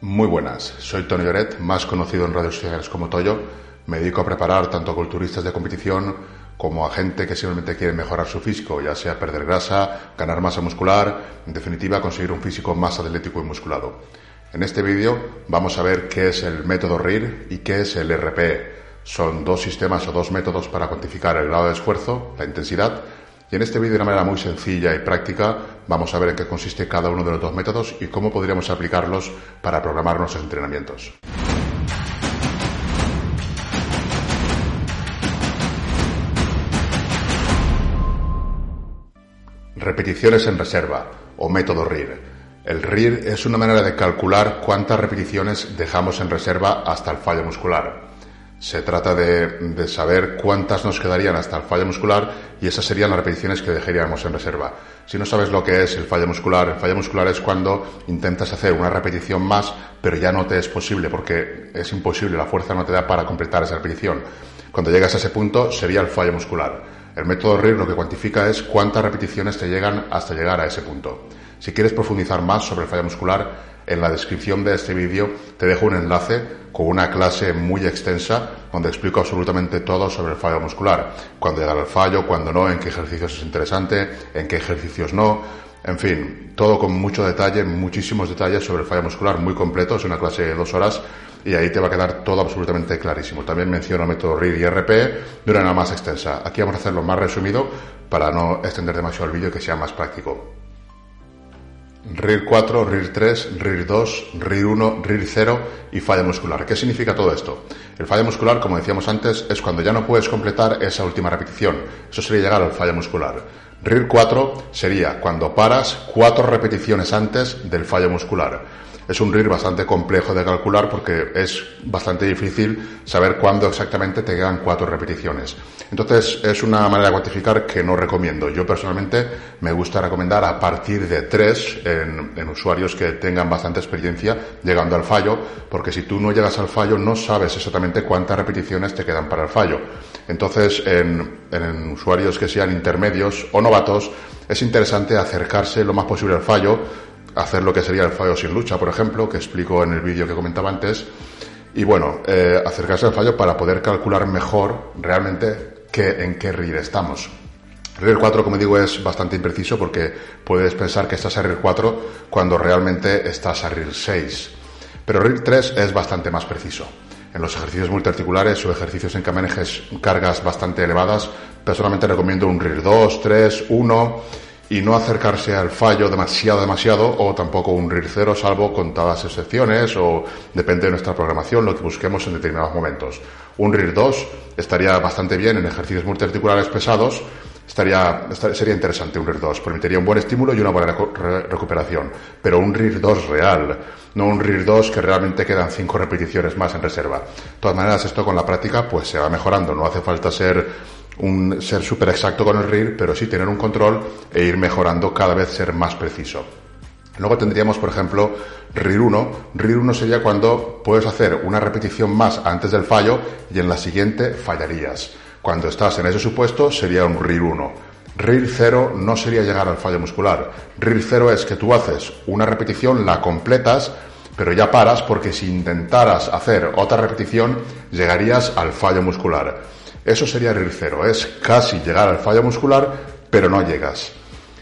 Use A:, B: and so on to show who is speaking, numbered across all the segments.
A: Muy buenas, soy Tony Lloret, más conocido en redes sociales como Toyo. Me dedico a preparar tanto a culturistas de competición como a gente que simplemente quiere mejorar su físico, ya sea perder grasa, ganar masa muscular, en definitiva conseguir un físico más atlético y musculado. En este vídeo vamos a ver qué es el método RIR y qué es el RPE. Son dos sistemas o dos métodos para cuantificar el grado de esfuerzo, la intensidad y en este vídeo, de una manera muy sencilla y práctica, vamos a ver en qué consiste cada uno de los dos métodos y cómo podríamos aplicarlos para programar nuestros entrenamientos. Repeticiones en reserva o método RIR. El RIR es una manera de calcular cuántas repeticiones dejamos en reserva hasta el fallo muscular. Se trata de, saber cuántas nos quedarían hasta el fallo muscular y esas serían las repeticiones que dejaríamos en reserva. Si no sabes lo que es el fallo muscular, el fallo muscular es cuando intentas hacer una repetición más, pero ya no te es posible porque es imposible, la fuerza no te da para completar esa repetición. Cuando llegas a ese punto sería el fallo muscular. El método RIR lo que cuantifica es cuántas repeticiones te llegan hasta llegar a ese punto. Si quieres profundizar más sobre el fallo muscular, en la descripción de este vídeo te dejo un enlace con una clase muy extensa donde explico absolutamente todo sobre el fallo muscular. Cuándo llegar al fallo, cuándo no, en qué ejercicios es interesante, en qué ejercicios no. En fin, todo con mucho detalle, muchísimos detalles sobre el fallo muscular, muy completo, es una clase de dos horas y ahí te va a quedar todo absolutamente clarísimo. También menciono el método RIR y RP de una manera más extensa. Aquí vamos a hacerlo más resumido para no extender demasiado el vídeo que sea más práctico. RIR 4, RIR 3, RIR 2, RIR 1, RIR 0 y falla muscular. ¿Qué significa todo esto? El falla muscular, como decíamos antes, es cuando ya no puedes completar esa última repetición. Eso sería llegar al falla muscular. RIR 4 sería cuando paras cuatro repeticiones antes del fallo muscular es un RIR bastante complejo de calcular porque es bastante difícil saber cuándo exactamente te quedan cuatro repeticiones. Entonces es una manera de cuantificar que no recomiendo. Yo personalmente me gusta recomendar a partir de tres en, usuarios que tengan bastante experiencia llegando al fallo, porque si tú no llegas al fallo no sabes exactamente cuántas repeticiones te quedan para el fallo. Entonces en, en usuarios que sean intermedios o novatos es interesante acercarse lo más posible al fallo hacer lo que sería el fallo sin lucha, por ejemplo, que explico en el vídeo que comentaba antes. Y bueno, eh, acercarse al fallo para poder calcular mejor realmente qué, en qué RIR estamos. RIR 4, como digo, es bastante impreciso porque puedes pensar que estás a RIR 4 cuando realmente estás a RIR 6. Pero RIR 3 es bastante más preciso. En los ejercicios multiarticulares o ejercicios en que manejes cargas bastante elevadas, personalmente recomiendo un RIR 2, 3, 1 y no acercarse al fallo demasiado, demasiado, o tampoco un RIR cero, salvo contadas excepciones, o depende de nuestra programación, lo que busquemos en determinados momentos. Un RIR 2 estaría bastante bien en ejercicios multiarticulares pesados, estaría, sería interesante un RIR 2, permitiría un buen estímulo y una buena recuperación, pero un RIR 2 real, no un RIR 2 que realmente quedan cinco repeticiones más en reserva. De todas maneras, esto con la práctica pues se va mejorando, no hace falta ser un ser súper exacto con el RIR, pero sí tener un control e ir mejorando cada vez ser más preciso. Luego tendríamos, por ejemplo, RIR 1. RIR 1 sería cuando puedes hacer una repetición más antes del fallo y en la siguiente fallarías. Cuando estás en ese supuesto sería un RIR 1. RIR 0 no sería llegar al fallo muscular. RIR 0 es que tú haces una repetición, la completas, pero ya paras porque si intentaras hacer otra repetición llegarías al fallo muscular. Eso sería RIR cero, es casi llegar al fallo muscular, pero no llegas.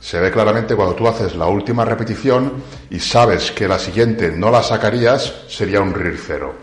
A: Se ve claramente cuando tú haces la última repetición y sabes que la siguiente no la sacarías, sería un RIR cero.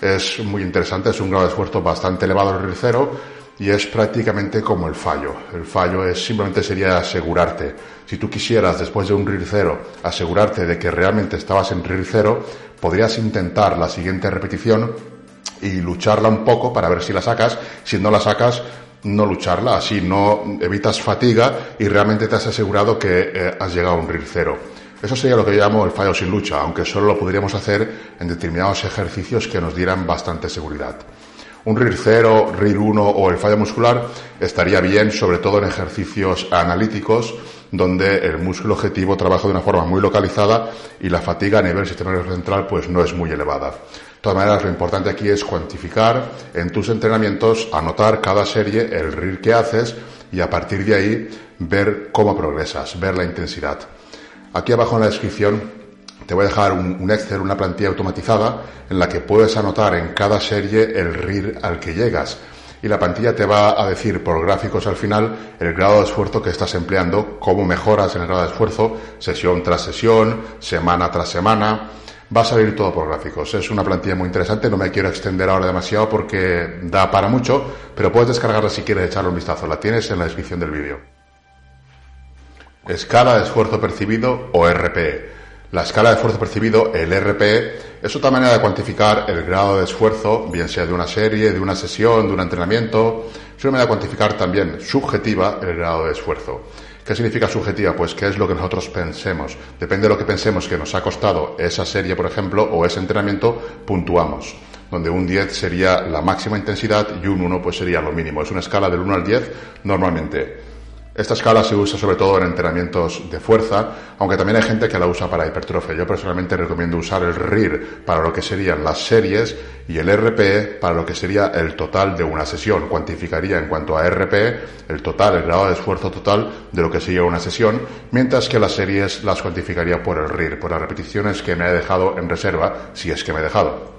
A: Es muy interesante, es un grado de esfuerzo bastante elevado el RIR cero y es prácticamente como el fallo. El fallo es simplemente sería asegurarte. Si tú quisieras después de un RIR cero asegurarte de que realmente estabas en RIR cero, podrías intentar la siguiente repetición y lucharla un poco para ver si la sacas. Si no la sacas, no lucharla, así no evitas fatiga y realmente te has asegurado que eh, has llegado a un RIR cero. Eso sería lo que yo llamo el fallo sin lucha, aunque solo lo podríamos hacer en determinados ejercicios que nos dieran bastante seguridad. Un RIR 0, RIR 1 o el fallo muscular estaría bien, sobre todo en ejercicios analíticos, donde el músculo objetivo trabaja de una forma muy localizada y la fatiga a nivel sistema nervioso central pues no es muy elevada. De todas maneras, lo importante aquí es cuantificar en tus entrenamientos, anotar cada serie, el RIR que haces y a partir de ahí ver cómo progresas, ver la intensidad. Aquí abajo en la descripción te voy a dejar un, Excel, una plantilla automatizada en la que puedes anotar en cada serie el RIR al que llegas. Y la plantilla te va a decir por gráficos al final el grado de esfuerzo que estás empleando, cómo mejoras en el grado de esfuerzo, sesión tras sesión, semana tras semana. Va a salir todo por gráficos. Es una plantilla muy interesante. No me quiero extender ahora demasiado porque da para mucho, pero puedes descargarla si quieres echarle un vistazo. La tienes en la descripción del vídeo. Escala de esfuerzo percibido o RPE. La escala de esfuerzo percibido, el RPE, es otra manera de cuantificar el grado de esfuerzo, bien sea de una serie, de una sesión, de un entrenamiento. Es una manera de cuantificar también subjetiva el grado de esfuerzo. ¿Qué significa subjetiva? Pues qué es lo que nosotros pensemos. Depende de lo que pensemos que nos ha costado esa serie, por ejemplo, o ese entrenamiento, puntuamos. Donde un 10 sería la máxima intensidad y un 1 pues sería lo mínimo. Es una escala del 1 al 10 normalmente. Esta escala se usa sobre todo en entrenamientos de fuerza, aunque también hay gente que la usa para hipertrofia. Yo personalmente recomiendo usar el RIR para lo que serían las series y el RPE para lo que sería el total de una sesión. Cuantificaría en cuanto a RPE el total, el grado de esfuerzo total de lo que sería una sesión, mientras que las series las cuantificaría por el RIR, por las repeticiones que me he dejado en reserva, si es que me he dejado.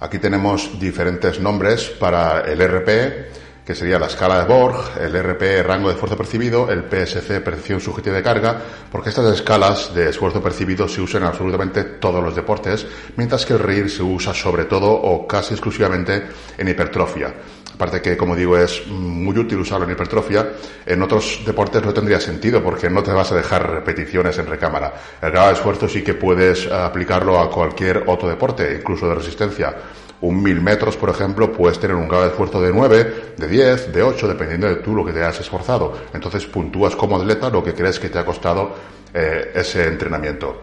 A: Aquí tenemos diferentes nombres para el RPE que sería la escala de Borg, el RPE, rango de esfuerzo percibido, el PSC, percepción subjetiva de carga, porque estas escalas de esfuerzo percibido se usan en absolutamente todos los deportes, mientras que el RIR se usa sobre todo o casi exclusivamente en hipertrofia. Aparte que, como digo, es muy útil usarlo en hipertrofia, en otros deportes no tendría sentido porque no te vas a dejar repeticiones en recámara. El grado de esfuerzo sí que puedes aplicarlo a cualquier otro deporte, incluso de resistencia un mil metros, por ejemplo, puedes tener un grado de esfuerzo de 9, de 10, de 8, dependiendo de tú lo que te hayas esforzado. Entonces puntúas como atleta lo que crees que te ha costado eh, ese entrenamiento.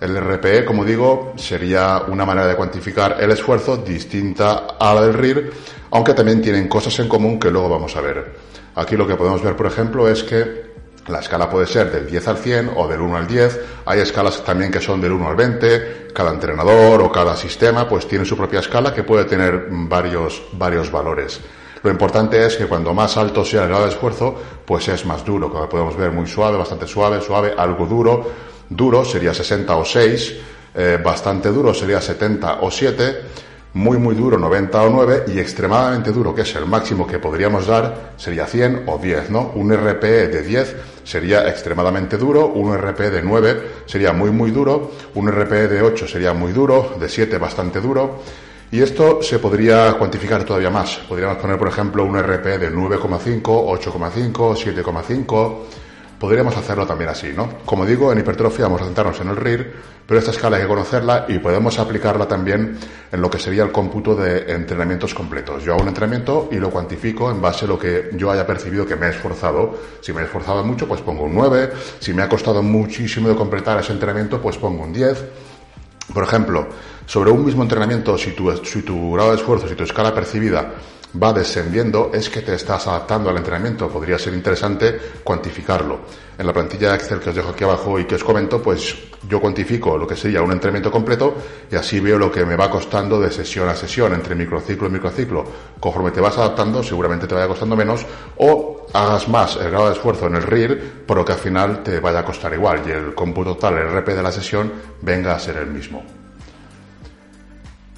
A: El RPE, como digo, sería una manera de cuantificar el esfuerzo distinta a la del RIR, aunque también tienen cosas en común que luego vamos a ver. Aquí lo que podemos ver, por ejemplo, es que la escala puede ser del 10 al 100 o del 1 al 10. Hay escalas también que son del 1 al 20. Cada entrenador o cada sistema pues tiene su propia escala que puede tener varios, varios valores. Lo importante es que cuando más alto sea el grado de esfuerzo, pues es más duro. Como podemos ver, muy suave, bastante suave, suave, algo duro. Duro sería 60 o 6. Eh, bastante duro sería 70 o 7 muy muy duro 90 o 9 y extremadamente duro, que es el máximo que podríamos dar, sería 100 o 10, ¿no? Un RPE de 10 sería extremadamente duro, un RPE de 9 sería muy muy duro, un RPE de 8 sería muy duro, de 7 bastante duro. Y esto se podría cuantificar todavía más. Podríamos poner, por ejemplo, un RPE de 9,5, 8,5, 7,5 podríamos hacerlo también así, ¿no? Como digo, en hipertrofia vamos a centrarnos en el RIR, pero esta escala hay que conocerla y podemos aplicarla también en lo que sería el cómputo de entrenamientos completos. Yo hago un entrenamiento y lo cuantifico en base a lo que yo haya percibido que me he esforzado. Si me he esforzado mucho, pues pongo un 9. Si me ha costado muchísimo de completar ese entrenamiento, pues pongo un 10. Por ejemplo, sobre un mismo entrenamiento, si tu, si tu grado de esfuerzo, si tu escala percibida va descendiendo es que te estás adaptando al entrenamiento. Podría ser interesante cuantificarlo. En la plantilla Excel que os dejo aquí abajo y que os comento, pues yo cuantifico lo que sería un entrenamiento completo y así veo lo que me va costando de sesión a sesión, entre microciclo y microciclo. Conforme te vas adaptando, seguramente te vaya costando menos o hagas más el grado de esfuerzo en el RIR, pero que al final te vaya a costar igual y el cómputo total, el RP de la sesión, venga a ser el mismo.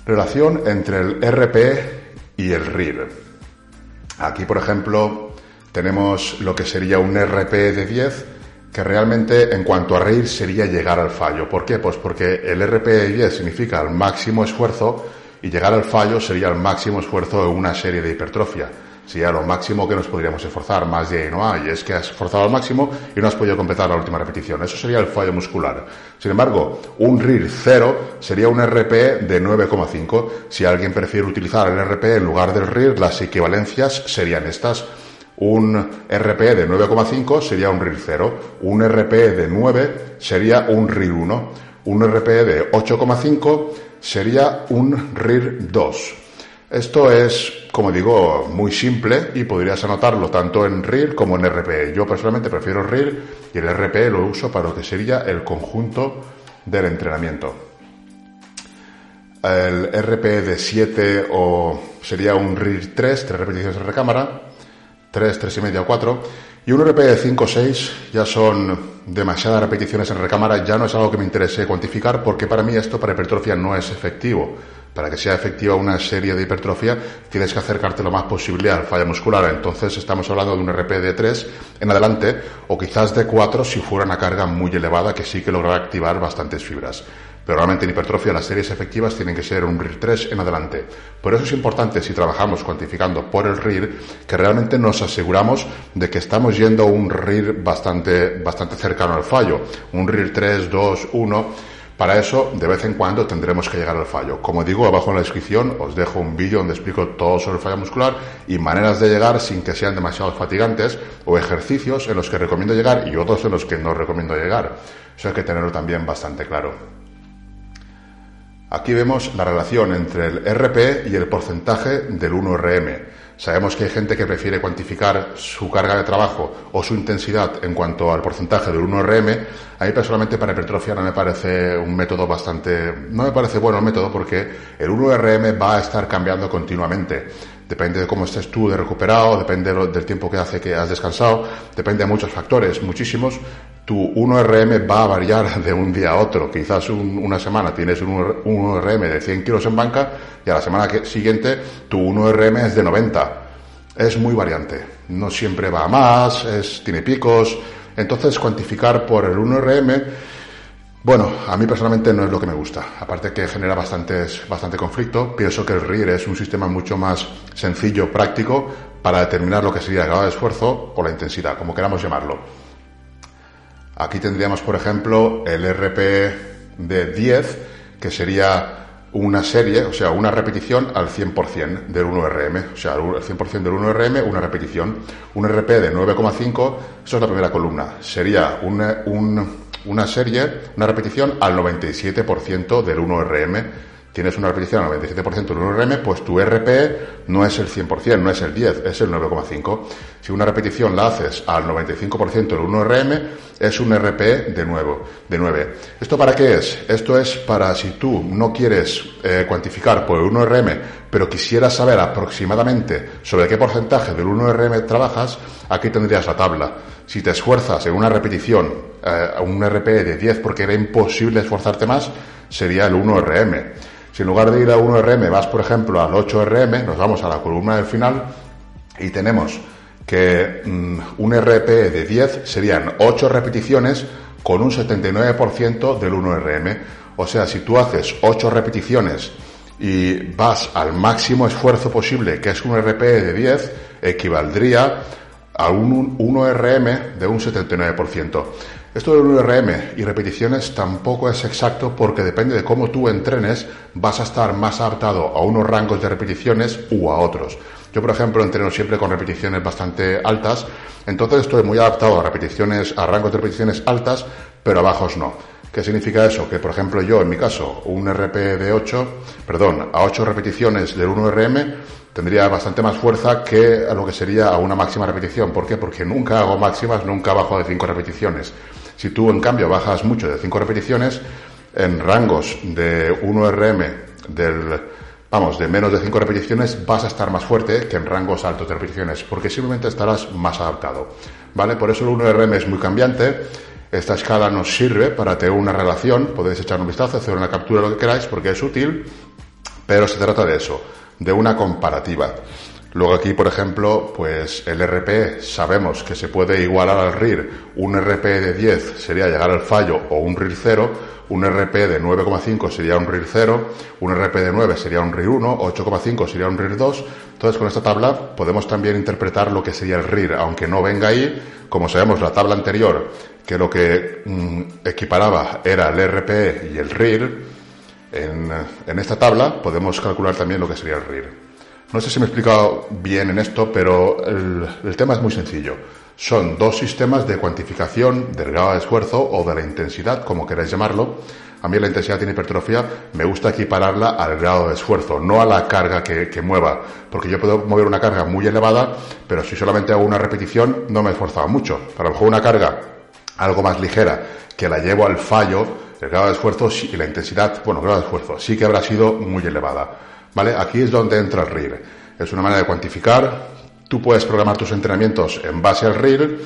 A: Relación entre el RP y el RIR. Aquí, por ejemplo, tenemos lo que sería un RP de 10, que realmente en cuanto a RIR sería llegar al fallo. ¿Por qué? Pues porque el RP de 10 significa el máximo esfuerzo y llegar al fallo sería el máximo esfuerzo de una serie de hipertrofia sería lo máximo que nos podríamos esforzar, más de no hay, es que has esforzado al máximo y no has podido completar la última repetición. Eso sería el fallo muscular. Sin embargo, un RIR 0 sería un RP de 9,5. Si alguien prefiere utilizar el RP en lugar del RIR, las equivalencias serían estas. Un RP de 9,5 sería un RIR 0. Un RP de 9 sería un RIR 1. Un RP de 8,5 sería un RIR 2. Esto es, como digo, muy simple y podrías anotarlo tanto en RIR como en RPE. Yo personalmente prefiero RIR y el RPE lo uso para lo que sería el conjunto del entrenamiento. El RPE de 7 o sería un RIR 3, 3 repeticiones en recámara, 3, 3 y media o 4. Y un RP de 5 o 6 ya son demasiadas repeticiones en recámara, ya no es algo que me interese cuantificar porque para mí esto para hipertrofia no es efectivo. Para que sea efectiva una serie de hipertrofia tienes que acercarte lo más posible al falla muscular. Entonces estamos hablando de un RP de 3 en adelante o quizás de 4 si fuera una carga muy elevada que sí que logrará activar bastantes fibras. Pero realmente en hipertrofia las series efectivas tienen que ser un RIR 3 en adelante. Por eso es importante si trabajamos cuantificando por el RIR que realmente nos aseguramos de que estamos yendo a un RIR bastante, bastante cercano al fallo. Un RIR 3, 2, 1 para eso, de vez en cuando tendremos que llegar al fallo. Como digo, abajo en la descripción os dejo un vídeo donde explico todo sobre el fallo muscular y maneras de llegar sin que sean demasiado fatigantes o ejercicios en los que recomiendo llegar y otros en los que no recomiendo llegar. Eso hay que tenerlo también bastante claro. Aquí vemos la relación entre el RP y el porcentaje del 1RM. Sabemos que hay gente que prefiere cuantificar su carga de trabajo o su intensidad en cuanto al porcentaje del 1RM. A mí personalmente para hipertrofia no me parece un método bastante, no me parece bueno el método porque el 1RM va a estar cambiando continuamente. Depende de cómo estés tú de recuperado, depende del tiempo que hace que has descansado, depende de muchos factores, muchísimos. Tu 1RM va a variar de un día a otro. Quizás una semana tienes un 1RM de 100 kilos en banca y a la semana siguiente tu 1RM es de 90. Es muy variante. No siempre va a más, tiene picos. Entonces, cuantificar por el 1RM bueno, a mí personalmente no es lo que me gusta. Aparte que genera bastantes, bastante conflicto, pienso que el RIR es un sistema mucho más sencillo, práctico, para determinar lo que sería el grado de esfuerzo o la intensidad, como queramos llamarlo. Aquí tendríamos, por ejemplo, el RP de 10, que sería una serie, o sea, una repetición al 100% del 1RM. O sea, el 100% del 1RM, una repetición. Un RP de 9,5, eso es la primera columna. Sería un, un una serie, una repetición al 97% del 1RM. Tienes una repetición al 97% del 1RM, pues tu RP no es el 100%, no es el 10, es el 9,5. Si una repetición la haces al 95% del 1RM, es un RP de, nuevo, de 9. ¿Esto para qué es? Esto es para si tú no quieres eh, cuantificar por el 1RM, pero quisieras saber aproximadamente sobre qué porcentaje del 1RM trabajas, aquí tendrías la tabla. Si te esfuerzas en una repetición eh, un RP de 10 porque era imposible esforzarte más, sería el 1RM. Si en lugar de ir a 1RM vas, por ejemplo, al 8RM, nos vamos a la columna del final y tenemos que mm, un RP de 10 serían 8 repeticiones con un 79% del 1RM. O sea, si tú haces 8 repeticiones y vas al máximo esfuerzo posible, que es un RP de 10, equivaldría a un 1RM de un 79%. Esto del 1RM y repeticiones tampoco es exacto porque depende de cómo tú entrenes, vas a estar más adaptado a unos rangos de repeticiones u a otros. Yo, por ejemplo, entreno siempre con repeticiones bastante altas, entonces estoy muy adaptado a repeticiones, a rangos de repeticiones altas, pero a bajos no. ¿Qué significa eso? Que, por ejemplo, yo, en mi caso, un RP de 8, perdón, a 8 repeticiones del 1RM, tendría bastante más fuerza que lo que sería a una máxima repetición. ¿Por qué? Porque nunca hago máximas, nunca bajo de 5 repeticiones. Si tú, en cambio, bajas mucho de 5 repeticiones, en rangos de 1RM del, vamos, de menos de 5 repeticiones, vas a estar más fuerte que en rangos altos de repeticiones, porque simplemente estarás más adaptado. ¿Vale? Por eso el 1RM es muy cambiante. Esta escala nos sirve para tener una relación, podéis echar un vistazo, hacer una captura, lo que queráis, porque es útil, pero se trata de eso de una comparativa. Luego aquí, por ejemplo, pues el RP sabemos que se puede igualar al RIR. Un RP de 10 sería llegar al fallo o un RIR 0. Un RP de 9,5 sería un RIR 0. Un RP de 9 sería un RIR 1. 8,5 sería un RIR 2. Entonces, con esta tabla podemos también interpretar lo que sería el RIR, aunque no venga ahí. Como sabemos, la tabla anterior, que lo que mm, equiparaba era el RP y el RIR, en, esta tabla podemos calcular también lo que sería el RIR. No sé si me he explicado bien en esto, pero el, tema es muy sencillo. Son dos sistemas de cuantificación del grado de esfuerzo o de la intensidad, como queráis llamarlo. A mí la intensidad en hipertrofia me gusta equipararla al grado de esfuerzo, no a la carga que, mueva, porque yo puedo mover una carga muy elevada, pero si solamente hago una repetición no me he mucho. Para lo mejor una carga algo más ligera que la llevo al fallo, el grado de esfuerzo y la intensidad, bueno, el grado de esfuerzo sí que habrá sido muy elevada. ¿Vale? Aquí es donde entra el RIR. Es una manera de cuantificar tú puedes programar tus entrenamientos en base al RIR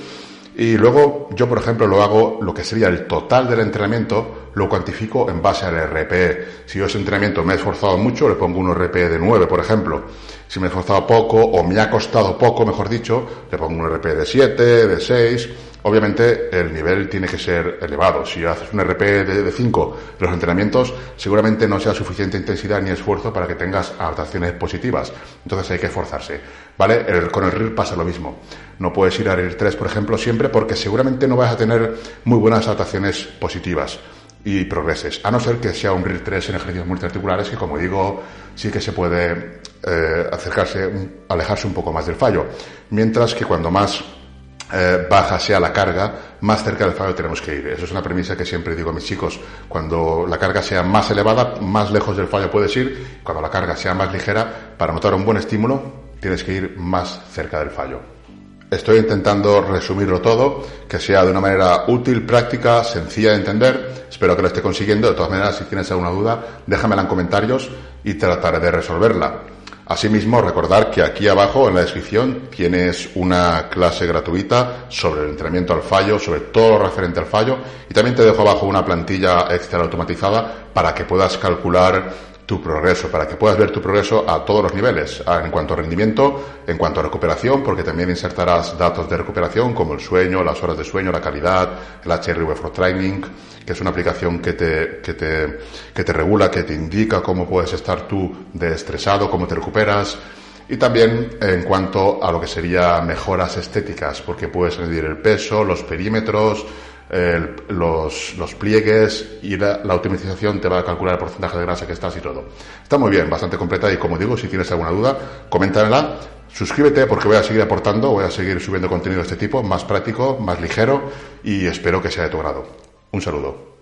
A: y luego yo, por ejemplo, lo hago, lo que sería el total del entrenamiento, lo cuantifico en base al RPE. Si yo ese entrenamiento me he esforzado mucho, le pongo un RPE de 9, por ejemplo. Si me he esforzado poco o me ha costado poco, mejor dicho, le pongo un RPE de 7, de 6 Obviamente el nivel tiene que ser elevado. Si haces un RP de 5 los entrenamientos, seguramente no sea suficiente intensidad ni esfuerzo para que tengas adaptaciones positivas. Entonces hay que esforzarse. ¿Vale? con el RIR pasa lo mismo. No puedes ir a RIR 3, por ejemplo, siempre porque seguramente no vas a tener muy buenas adaptaciones positivas y progreses. A no ser que sea un RIR 3 en ejercicios multiarticulares que, como digo, sí que se puede eh, acercarse, alejarse un poco más del fallo. Mientras que cuando más eh, baja sea la carga, más cerca del fallo tenemos que ir. Eso es una premisa que siempre digo a mis chicos. Cuando la carga sea más elevada, más lejos del fallo puedes ir. Cuando la carga sea más ligera, para notar un buen estímulo, tienes que ir más cerca del fallo. Estoy intentando resumirlo todo, que sea de una manera útil, práctica, sencilla de entender. Espero que lo esté consiguiendo. De todas maneras, si tienes alguna duda, déjamela en comentarios y trataré de resolverla. Asimismo, recordar que aquí abajo en la descripción tienes una clase gratuita sobre el entrenamiento al fallo, sobre todo lo referente al fallo, y también te dejo abajo una plantilla extra automatizada para que puedas calcular tu progreso, para que puedas ver tu progreso a todos los niveles, en cuanto a rendimiento, en cuanto a recuperación, porque también insertarás datos de recuperación como el sueño, las horas de sueño, la calidad, el HRV for Training, que es una aplicación que te, que te, que te regula, que te indica cómo puedes estar tú de estresado, cómo te recuperas, y también en cuanto a lo que sería mejoras estéticas, porque puedes medir el peso, los perímetros, los, los, pliegues y la, la, optimización te va a calcular el porcentaje de grasa que estás y todo. Está muy bien, bastante completa y como digo, si tienes alguna duda, coméntamela. Suscríbete porque voy a seguir aportando, voy a seguir subiendo contenido de este tipo, más práctico, más ligero y espero que sea de tu grado. Un saludo.